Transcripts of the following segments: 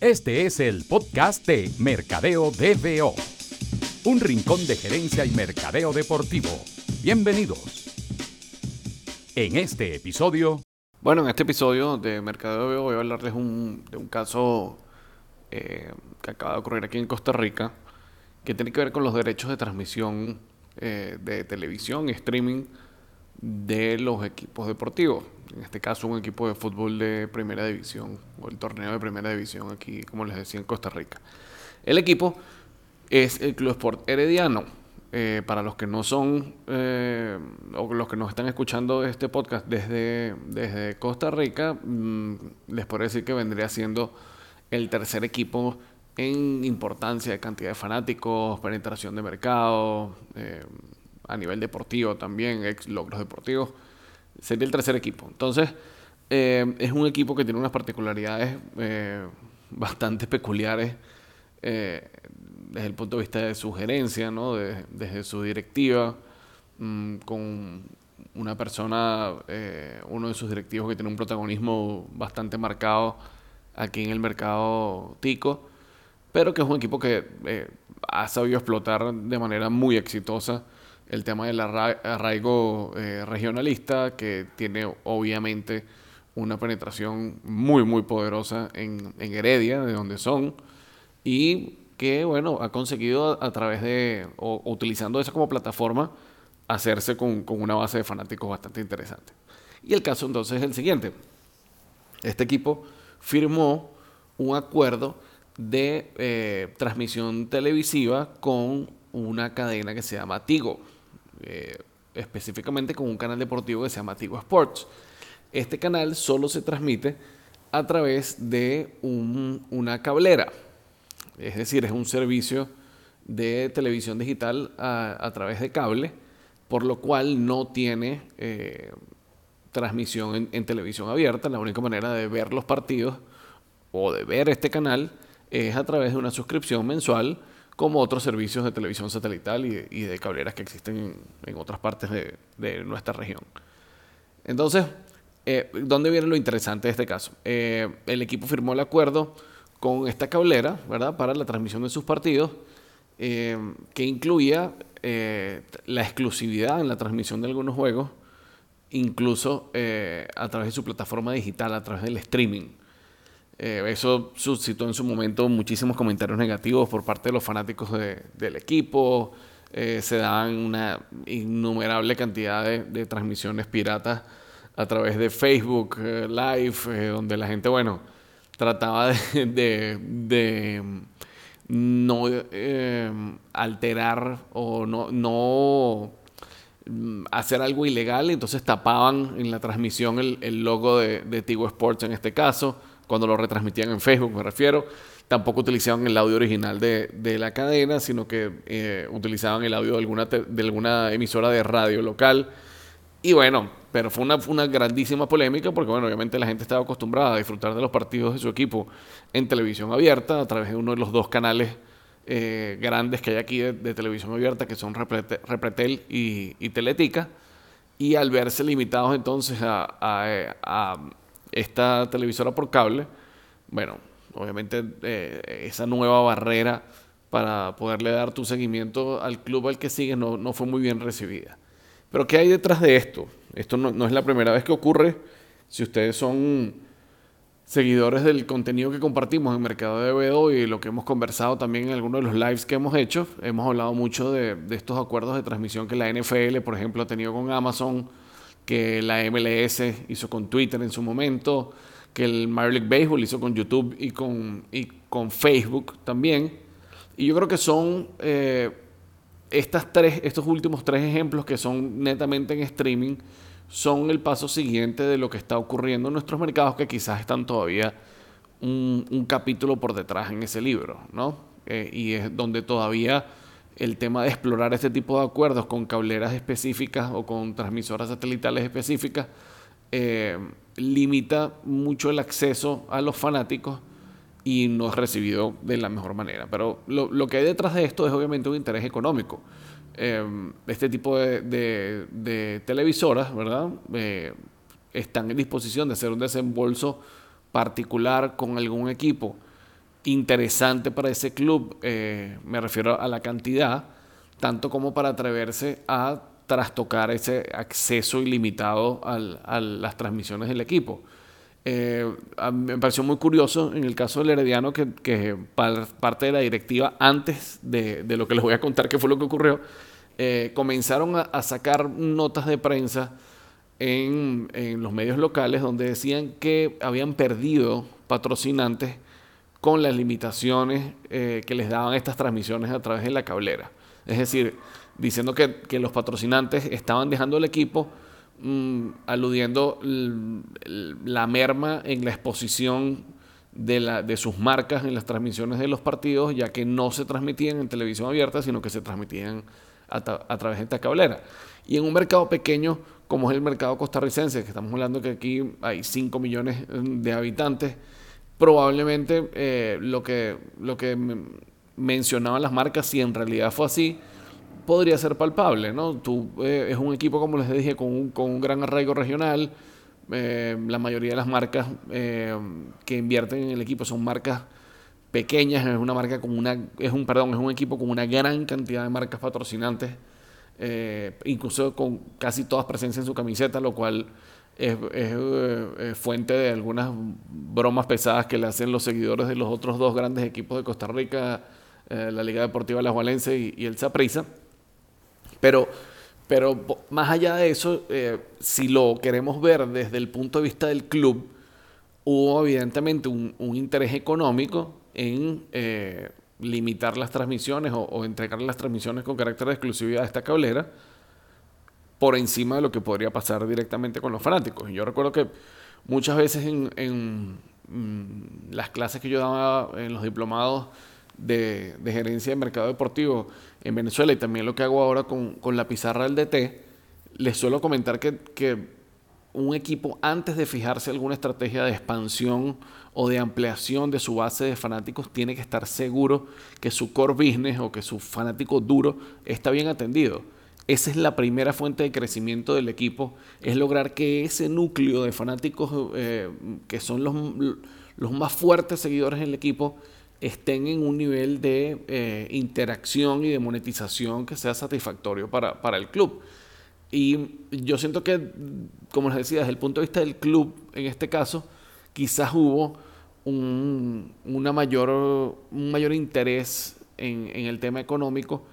Este es el podcast de Mercadeo DBO, un rincón de gerencia y mercadeo deportivo. Bienvenidos. En este episodio... Bueno, en este episodio de Mercadeo DBO voy a hablarles de un caso eh, que acaba de ocurrir aquí en Costa Rica, que tiene que ver con los derechos de transmisión eh, de televisión y streaming de los equipos deportivos. En este caso, un equipo de fútbol de primera división o el torneo de primera división aquí, como les decía, en Costa Rica. El equipo es el Club Sport Herediano. Eh, para los que no son eh, o los que nos están escuchando este podcast desde, desde Costa Rica, mm, les puedo decir que vendría siendo el tercer equipo en importancia de cantidad de fanáticos, penetración de mercado, eh, a nivel deportivo también, ex logros deportivos, sería el tercer equipo. Entonces, eh, es un equipo que tiene unas particularidades eh, bastante peculiares eh, desde el punto de vista de su gerencia, ¿no? desde su directiva, mm, con una persona, uno de sus directivos que tiene un protagonismo bastante marcado aquí en el mercado tico, pero que es un equipo que ha sabido explotar de manera muy exitosa el tema del arraigo eh, regionalista, que tiene obviamente una penetración muy, muy poderosa en, Heredia, de donde son, y que, bueno, ha conseguido a, través de, o, utilizando eso como plataforma, hacerse con, una base de fanáticos bastante interesante. Y el caso entonces es el siguiente. Este equipo firmó un acuerdo de eh, transmisión televisiva con una cadena que se llama Tigo. Eh, específicamente con un canal deportivo que se llama Tigo Sports. Este canal solo se transmite a través de una cablera, es decir, es un servicio de televisión digital a, través de cable, por lo cual no tiene eh, transmisión en, televisión abierta. La única manera de ver los partidos o de ver este canal es a través de una suscripción mensual como otros servicios de televisión satelital y de, cableras que existen en, otras partes de, nuestra región. Entonces, eh, ¿dónde viene lo interesante de este caso? Eh, el equipo firmó el acuerdo con esta cablera, ¿verdad?, para la transmisión de sus partidos, eh, que incluía la exclusividad en la transmisión de algunos juegos, incluso a través de su plataforma digital, a través del streaming. Eh, eso suscitó en su momento muchísimos comentarios negativos por parte de los fanáticos del equipo. Eh, se dan una innumerable cantidad de, transmisiones piratas a través de Facebook eh, Live, donde la gente, bueno, trataba de, no alterar o no, no mm, hacer algo ilegal, entonces tapaban en la transmisión el, el logo de, de Tigo Sports en este caso cuando lo retransmitían en Facebook, me refiero. Tampoco utilizaban el audio original de, de la cadena, sino que eh, utilizaban el audio de alguna, de alguna emisora de radio local. Y bueno, pero fue una, una grandísima polémica porque, bueno, obviamente la gente estaba acostumbrada a disfrutar de los partidos de su equipo en televisión abierta a través de uno de los dos canales eh, grandes que hay aquí de, televisión abierta, que son Repretel y, Teletica. Y al verse limitados entonces a, a esta televisora por cable, bueno, obviamente eh, esa nueva barrera para poderle dar tu seguimiento al club al que sigues no, no fue muy bien recibida. Pero ¿qué hay detrás de esto? Esto no, es la primera vez que ocurre. Si ustedes son seguidores del contenido que compartimos en Mercado de BDO y lo que hemos conversado también en algunos de los lives que hemos hecho, hemos hablado mucho de, de estos acuerdos de transmisión que la NFL, por ejemplo, ha tenido con Amazon que la MLS hizo con Twitter en su momento, que el Major League Baseball hizo con YouTube y con, y con Facebook también. Y yo creo que son eh, estas tres, estos últimos tres ejemplos que son netamente en streaming, son el paso siguiente de lo que está ocurriendo en nuestros mercados, que quizás están todavía un, capítulo por detrás en ese libro, ¿no? Eh, y es donde todavía el tema de explorar este tipo de acuerdos con cableras específicas o con transmisoras satelitales específicas eh, limita mucho el acceso a los fanáticos y no es recibido de la mejor manera. Pero lo, que hay detrás de esto es obviamente un interés económico. Eh, este tipo de, televisoras, ¿verdad? Eh, están en disposición de hacer un desembolso particular con algún equipo interesante para ese club, eh, me refiero a la cantidad, tanto como para atreverse a trastocar ese acceso ilimitado a las transmisiones del equipo. Eh, me pareció muy curioso en el caso del Herediano que, parte de la directiva, antes de, lo que les voy a contar qué fue lo que ocurrió, eh, comenzaron a, sacar notas de prensa en, los medios locales donde decían que habían perdido patrocinantes con las limitaciones eh, que les daban estas transmisiones a través de la cablera. Es decir, diciendo que, que los patrocinantes estaban dejando el equipo Mm, aludiendo la merma en la exposición de, la, de sus marcas en las transmisiones de los partidos, ya que no se transmitían en televisión abierta, sino que se transmitían a, través de esta cablera. Y en un mercado pequeño como es el mercado costarricense, que estamos hablando que aquí hay 5 millones mm, de habitantes, probablemente eh, lo que, lo que mencionaban las marcas, si en realidad fue así, podría ser palpable, ¿no? Tú, eh, es un equipo, como les dije, con un, con un gran arraigo regional. Eh, la mayoría de las marcas eh, que invierten en el equipo son marcas pequeñas, es una marca con una, es un, perdón, es un equipo con una gran cantidad de marcas patrocinantes, incluso con casi todas presencia en su camiseta, lo cual es, es fuente de algunas bromas pesadas que le hacen los seguidores de los otros dos grandes equipos de Costa Rica, la Liga Deportiva La Jualense y, el Saprissa. Pero, pero más allá de eso, eh, si lo queremos ver desde el punto de vista del club, hubo evidentemente un, interés económico en eh, limitar las transmisiones o, entregar las transmisiones con carácter de exclusividad a esta cablera por encima de lo que podría pasar directamente con los fanáticos. Yo recuerdo que muchas veces en, mm, las clases que yo daba en los diplomados de, de gerencia de mercado deportivo, en Venezuela y también lo que hago ahora con, la pizarra del DT, les suelo comentar que, un equipo antes de fijarse alguna estrategia de expansión o de ampliación de su base de fanáticos tiene que estar seguro que su core business o que su fanático duro está bien atendido. Esa es la primera fuente de crecimiento del equipo, es lograr que ese núcleo de fanáticos eh, que son los, los más fuertes seguidores del equipo estén en un nivel de eh, interacción y de monetización que sea satisfactorio para, el club. Y yo siento que, como les decía, desde el punto de vista del club, en este caso, quizás hubo un, una mayor, un mayor interés en, el tema económico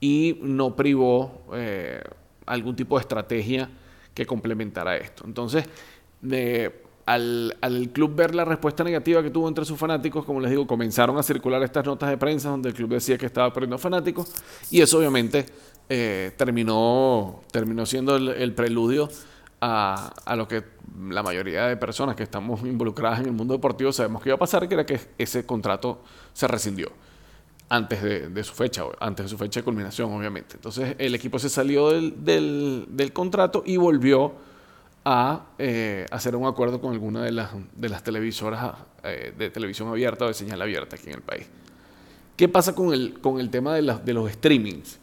y no privó eh, algún tipo de estrategia que complementara esto. Entonces, de al, club ver la respuesta negativa que tuvo entre sus fanáticos, como les digo, comenzaron a circular estas notas de prensa donde el club decía que estaba perdiendo fanáticos y eso obviamente eh, terminó, terminó siendo el, preludio a, lo que la mayoría de personas que estamos involucradas en el mundo deportivo sabemos que iba a pasar, que era que ese contrato se rescindió antes de, su fecha, antes de su fecha de culminación, obviamente. Entonces el equipo se salió del, contrato y volvió a eh, hacer un acuerdo con alguna de las, de las televisoras eh, de televisión abierta o de señal abierta aquí en el país. ¿Qué pasa con el, con el tema de, los streamings?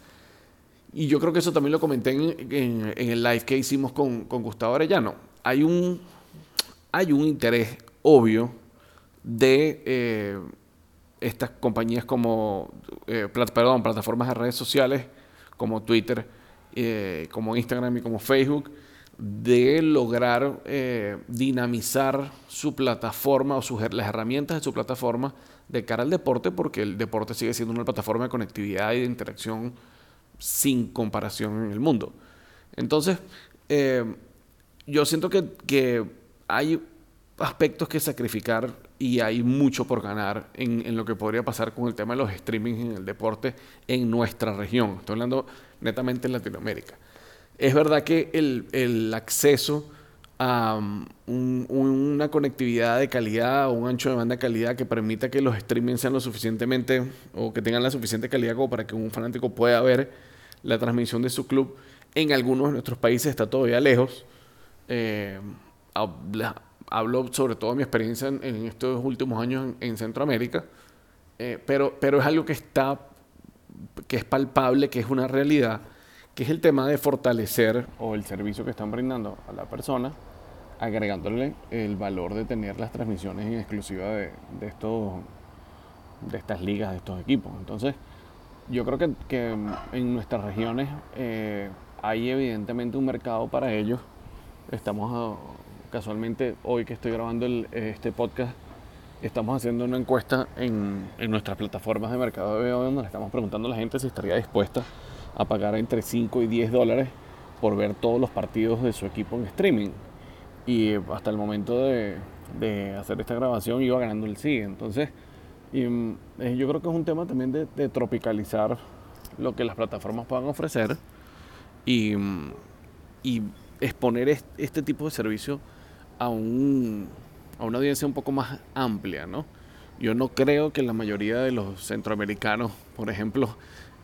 Y yo creo que eso también lo comenté en, en, el live que hicimos con, con, Gustavo Arellano. Hay un, hay un interés obvio de eh, estas compañías como, perdón, plataformas de redes sociales como Twitter, como Instagram y como Facebook, de lograr eh, dinamizar su plataforma o sus, las herramientas de su plataforma de cara al deporte, porque el deporte sigue siendo una plataforma de conectividad y de interacción sin comparación en el mundo. Entonces, eh, yo siento que, que, hay aspectos que sacrificar y hay mucho por ganar en, en, lo que podría pasar con el tema de los streamings en el deporte en nuestra región. Estoy hablando netamente en Latinoamérica. Es verdad que el, acceso a um, una conectividad de calidad o un ancho de banda de calidad que permita que los streamings sean lo suficientemente o que tengan la suficiente calidad como para que un fanático pueda ver la transmisión de su club en algunos de nuestros países está todavía lejos. Eh, hablo sobre todo de mi experiencia en, estos últimos años en, Centroamérica, eh, pero, pero es algo que está, que es palpable, que es una realidad que es el tema de fortalecer o el servicio que están brindando a la persona, agregándole el valor de tener las transmisiones en exclusiva de, estos, de estas ligas, de estos equipos. Entonces, yo creo que, que en nuestras regiones eh, hay evidentemente un mercado para ellos. Estamos ah, casualmente hoy que estoy grabando este podcast, estamos haciendo una encuesta en, en nuestras plataformas de mercado de donde le estamos preguntando a la gente si estaría dispuesta a pagar entre 5 y 10 dólares por ver todos los partidos de su equipo en streaming. Y hasta el momento de, de hacer esta grabación iba ganando el sí. Entonces, mm, eh, yo creo que es un tema también de, tropicalizar lo que las plataformas puedan ofrecer y, mm, y exponer este, tipo de servicio a, a una audiencia un poco más amplia, ¿no? Yo no creo que la mayoría de los centroamericanos, por ejemplo,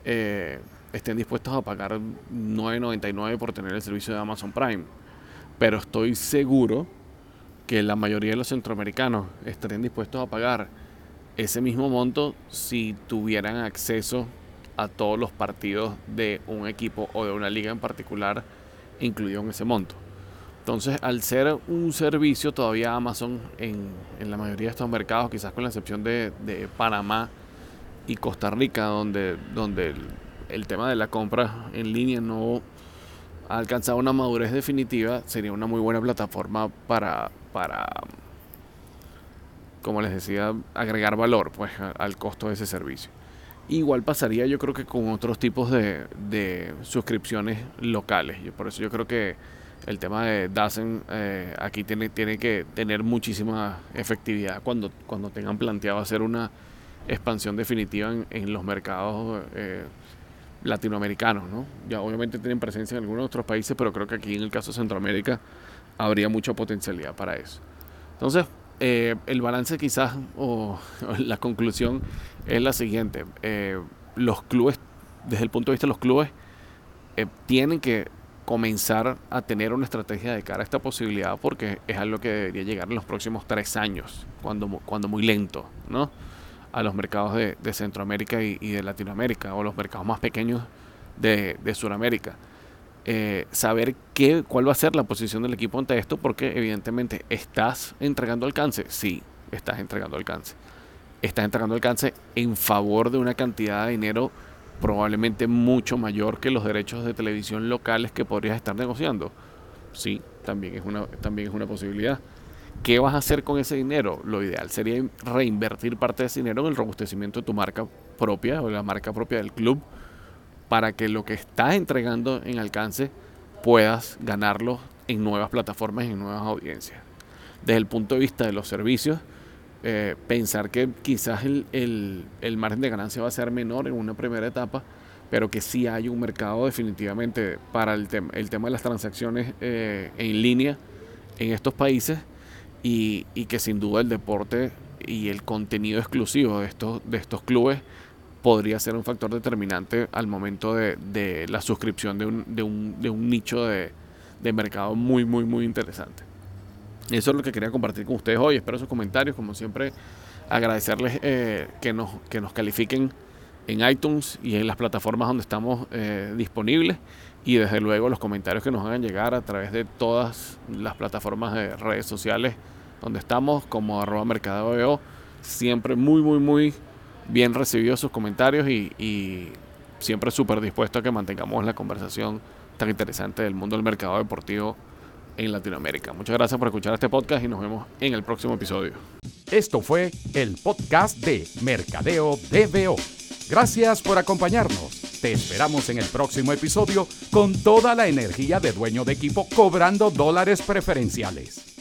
eh, estén dispuestos a pagar 9.99 por tener el servicio de Amazon Prime. Pero estoy seguro que la mayoría de los centroamericanos estarían dispuestos a pagar ese mismo monto si tuvieran acceso a todos los partidos de un equipo o de una liga en particular incluido en ese monto. Entonces, al ser un servicio, todavía Amazon en, la mayoría de estos mercados, quizás con la excepción de, Panamá y Costa Rica, donde, donde el, tema de la compra en línea no ha alcanzado una madurez definitiva, sería una muy buena plataforma para, para como les decía, agregar valor pues, al costo de ese servicio. Igual pasaría yo creo que con otros tipos de, suscripciones locales. Por eso yo creo que el tema de Dazen eh, aquí tiene, tiene que tener muchísima efectividad cuando, cuando tengan planteado hacer una expansión definitiva en, los mercados eh, latinoamericanos. ¿no? Ya obviamente tienen presencia en algunos otros países, pero creo que aquí en el caso de Centroamérica habría mucha potencialidad para eso. Entonces, eh, el balance quizás o, la conclusión es la siguiente. Eh, los clubes, desde el punto de vista de los clubes, eh, tienen que comenzar a tener una estrategia de cara a esta posibilidad porque es algo que debería llegar en los próximos tres años, cuando, cuando muy lento, ¿no? A los mercados de, Centroamérica y, de Latinoamérica o los mercados más pequeños de, de Sudamérica. Eh, saber qué, cuál va a ser la posición del equipo ante esto, porque evidentemente estás entregando alcance, sí, estás entregando alcance. Estás entregando alcance en favor de una cantidad de dinero probablemente mucho mayor que los derechos de televisión locales que podrías estar negociando. Sí, también es una, también es una posibilidad. ¿Qué vas a hacer con ese dinero? Lo ideal sería reinvertir parte de ese dinero en el robustecimiento de tu marca propia o la marca propia del club para que lo que estás entregando en alcance puedas ganarlo en nuevas plataformas y en nuevas audiencias. Desde el punto de vista de los servicios, eh, pensar que quizás el, margen de ganancia va a ser menor en una primera etapa, pero que sí hay un mercado definitivamente para el, tema el tema de las transacciones eh, en línea en estos países y, y, que sin duda el deporte y el contenido exclusivo de estos, de estos clubes podría ser un factor determinante al momento de, la suscripción de un, nicho de, mercado muy, muy, muy interesante. Eso es lo que quería compartir con ustedes hoy. Espero sus comentarios. Como siempre, agradecerles eh, que, nos, que nos califiquen en iTunes y en las plataformas donde estamos eh, disponibles. Y desde luego los comentarios que nos hagan llegar a través de todas las plataformas de redes sociales donde estamos, como arroba mercado Siempre muy, muy, muy bien recibido sus comentarios y, siempre súper dispuesto a que mantengamos la conversación tan interesante del mundo del mercado deportivo en Latinoamérica. Muchas gracias por escuchar este podcast y nos vemos en el próximo episodio. Esto fue el podcast de Mercadeo DBO. Gracias por acompañarnos. Te esperamos en el próximo episodio con toda la energía de dueño de equipo cobrando dólares preferenciales.